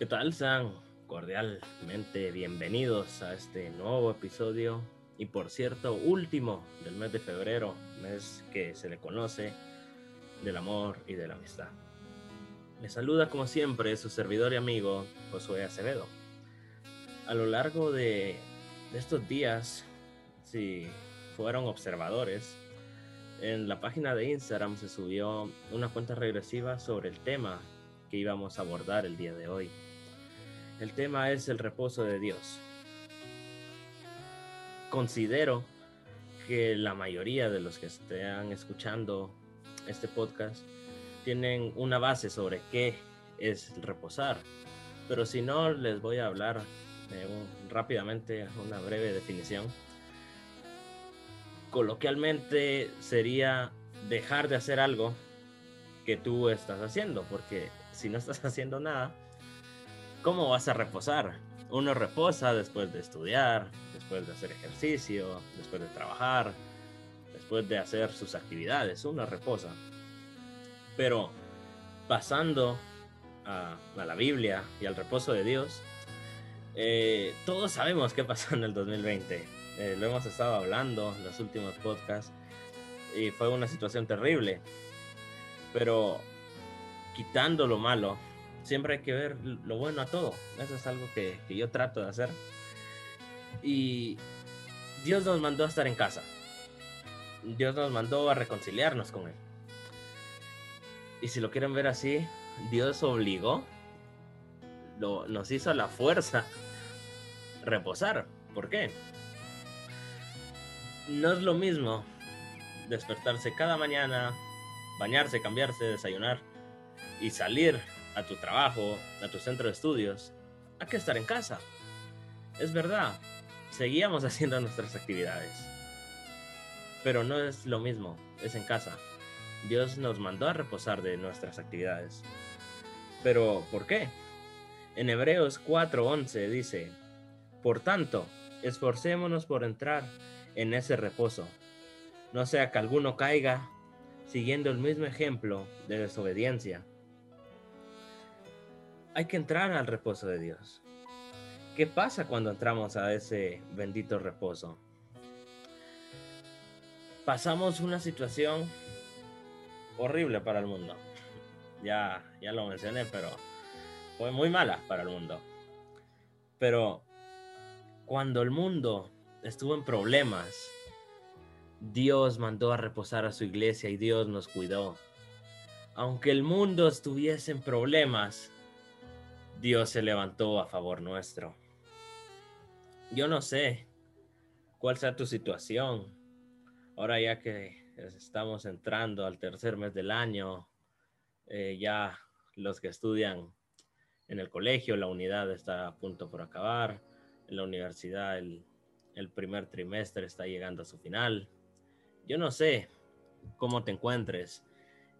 ¿Qué tal? Sean cordialmente bienvenidos a este nuevo episodio y por cierto, último del mes de febrero, mes que se le conoce del amor y de la amistad. Me saluda como siempre su servidor y amigo Josué Acevedo. A lo largo de, de estos días, si fueron observadores, en la página de Instagram se subió una cuenta regresiva sobre el tema que íbamos a abordar el día de hoy. El tema es el reposo de Dios. Considero que la mayoría de los que estén escuchando este podcast tienen una base sobre qué es reposar. Pero si no, les voy a hablar rápidamente una breve definición coloquialmente sería dejar de hacer algo que tú estás haciendo, porque si no estás haciendo nada, ¿cómo vas a reposar? Uno reposa después de estudiar, después de hacer ejercicio, después de trabajar, después de hacer sus actividades, uno reposa. Pero pasando a, la Biblia y al reposo de Dios, eh, todos sabemos qué pasó en el 2020 eh, lo hemos estado hablando en los últimos podcasts y fue una situación terrible. Pero quitando lo malo, siempre hay que ver lo bueno a todo. Eso es algo que, yo trato de hacer. Y Dios nos mandó a estar en casa. Dios nos mandó a reconciliarnos con Él. Y si lo quieren ver así, Dios obligó, lo, nos hizo la fuerza reposar. ¿Por qué? no es lo mismo despertarse cada mañana, bañarse, cambiarse, desayunar y salir a tu trabajo, a tu centro de estudios, a que estar en casa. Es verdad, seguíamos haciendo nuestras actividades, pero no es lo mismo, es en casa. Dios nos mandó a reposar de nuestras actividades. Pero, ¿por qué? En Hebreos 4:11 dice, Por tanto, esforcémonos por entrar en ese reposo. No sea que alguno caiga siguiendo el mismo ejemplo de desobediencia. Hay que entrar al reposo de Dios. ¿Qué pasa cuando entramos a ese bendito reposo? Pasamos una situación horrible para el mundo. Ya, ya lo mencioné, pero fue muy mala para el mundo. Pero cuando el mundo estuvo en problemas, Dios mandó a reposar a su iglesia y Dios nos cuidó. Aunque el mundo estuviese en problemas, Dios se levantó a favor nuestro. Yo no sé cuál sea tu situación. Ahora ya que estamos entrando al tercer mes del año, eh, ya los que estudian en el colegio, la unidad está a punto por acabar, en la universidad el, el primer trimestre está llegando a su final. Yo no sé cómo te encuentres.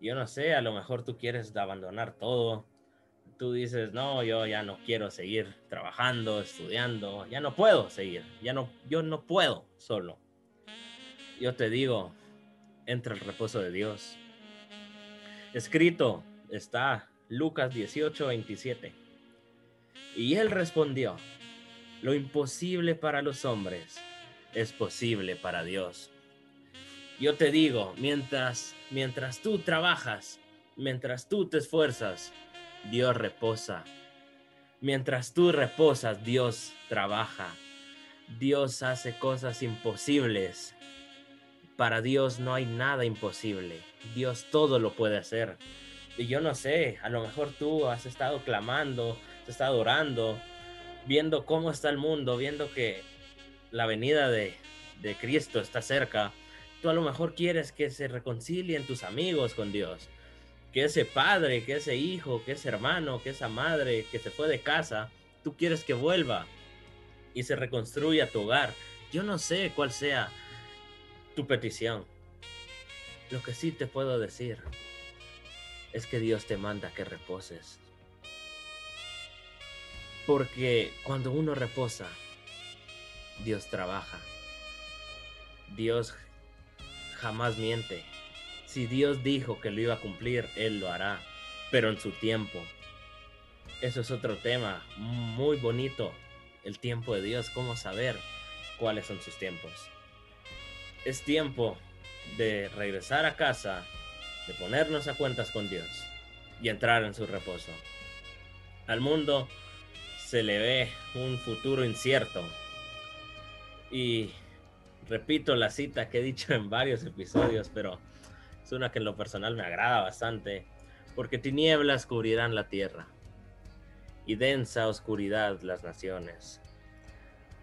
Yo no sé, a lo mejor tú quieres abandonar todo. Tú dices, no, yo ya no quiero seguir trabajando, estudiando, ya no puedo seguir, ya no, yo no puedo solo. Yo te digo, entra el reposo de Dios. Escrito está Lucas 18, 27. Y él respondió, lo imposible para los hombres es posible para Dios. Yo te digo, mientras, mientras tú trabajas, mientras tú te esfuerzas, Dios reposa. Mientras tú reposas, Dios trabaja. Dios hace cosas imposibles. Para Dios no hay nada imposible. Dios todo lo puede hacer. Y yo no sé, a lo mejor tú has estado clamando, has estado orando, viendo cómo está el mundo, viendo que la venida de, Cristo está cerca, tú a lo mejor quieres que se reconcilien tus amigos con Dios, que ese padre, que ese hijo, que ese hermano, que esa madre que se fue de casa, tú quieres que vuelva y se reconstruya tu hogar. Yo no sé cuál sea tu petición. Lo que sí te puedo decir es que Dios te manda que reposes. Porque cuando uno reposa, Dios trabaja. Dios jamás miente. Si Dios dijo que lo iba a cumplir, Él lo hará, pero en su tiempo. eso es otro tema muy bonito. El tiempo de Dios, cómo saber cuáles son sus tiempos. Es tiempo de regresar a casa, de ponernos a cuentas con Dios y entrar en su reposo. Al mundo se le ve un futuro incierto. Y repito la cita que he dicho en varios episodios, pero es una que en lo personal me agrada bastante, porque tinieblas cubrirán la tierra y densa oscuridad las naciones.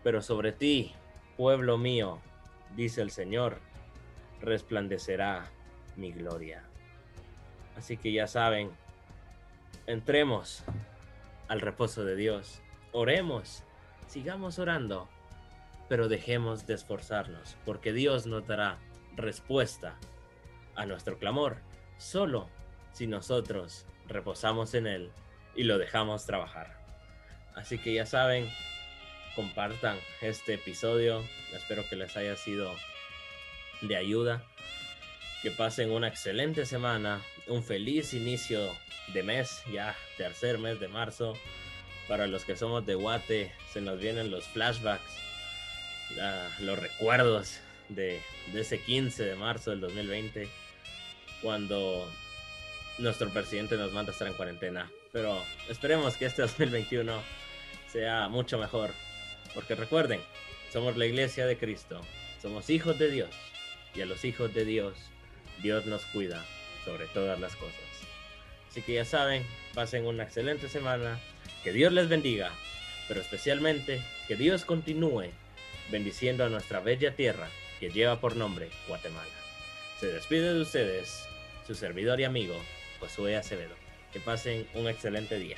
Pero sobre ti, pueblo mío, dice el Señor, resplandecerá mi gloria. Así que ya saben, entremos al reposo de Dios, oremos, sigamos orando, pero dejemos de esforzarnos, porque Dios nos dará respuesta a nuestro clamor, solo si nosotros reposamos en Él y lo dejamos trabajar. Así que ya saben, compartan este episodio. Espero que les haya sido de ayuda. Que pasen una excelente semana, un feliz inicio de mes, ya tercer mes de marzo. Para los que somos de Guate, se nos vienen los flashbacks, los recuerdos de, de ese 15 de marzo del 2020, cuando nuestro presidente nos manda estar en cuarentena. Pero esperemos que este 2021 sea mucho mejor. Porque recuerden, somos la iglesia de Cristo, somos hijos de Dios. Y a los hijos de Dios, Dios nos cuida sobre todas las cosas. Así que ya saben, pasen una excelente semana, que Dios les bendiga, pero especialmente que Dios continúe bendiciendo a nuestra bella tierra que lleva por nombre Guatemala. Se despide de ustedes su servidor y amigo Josué Acevedo. Que pasen un excelente día.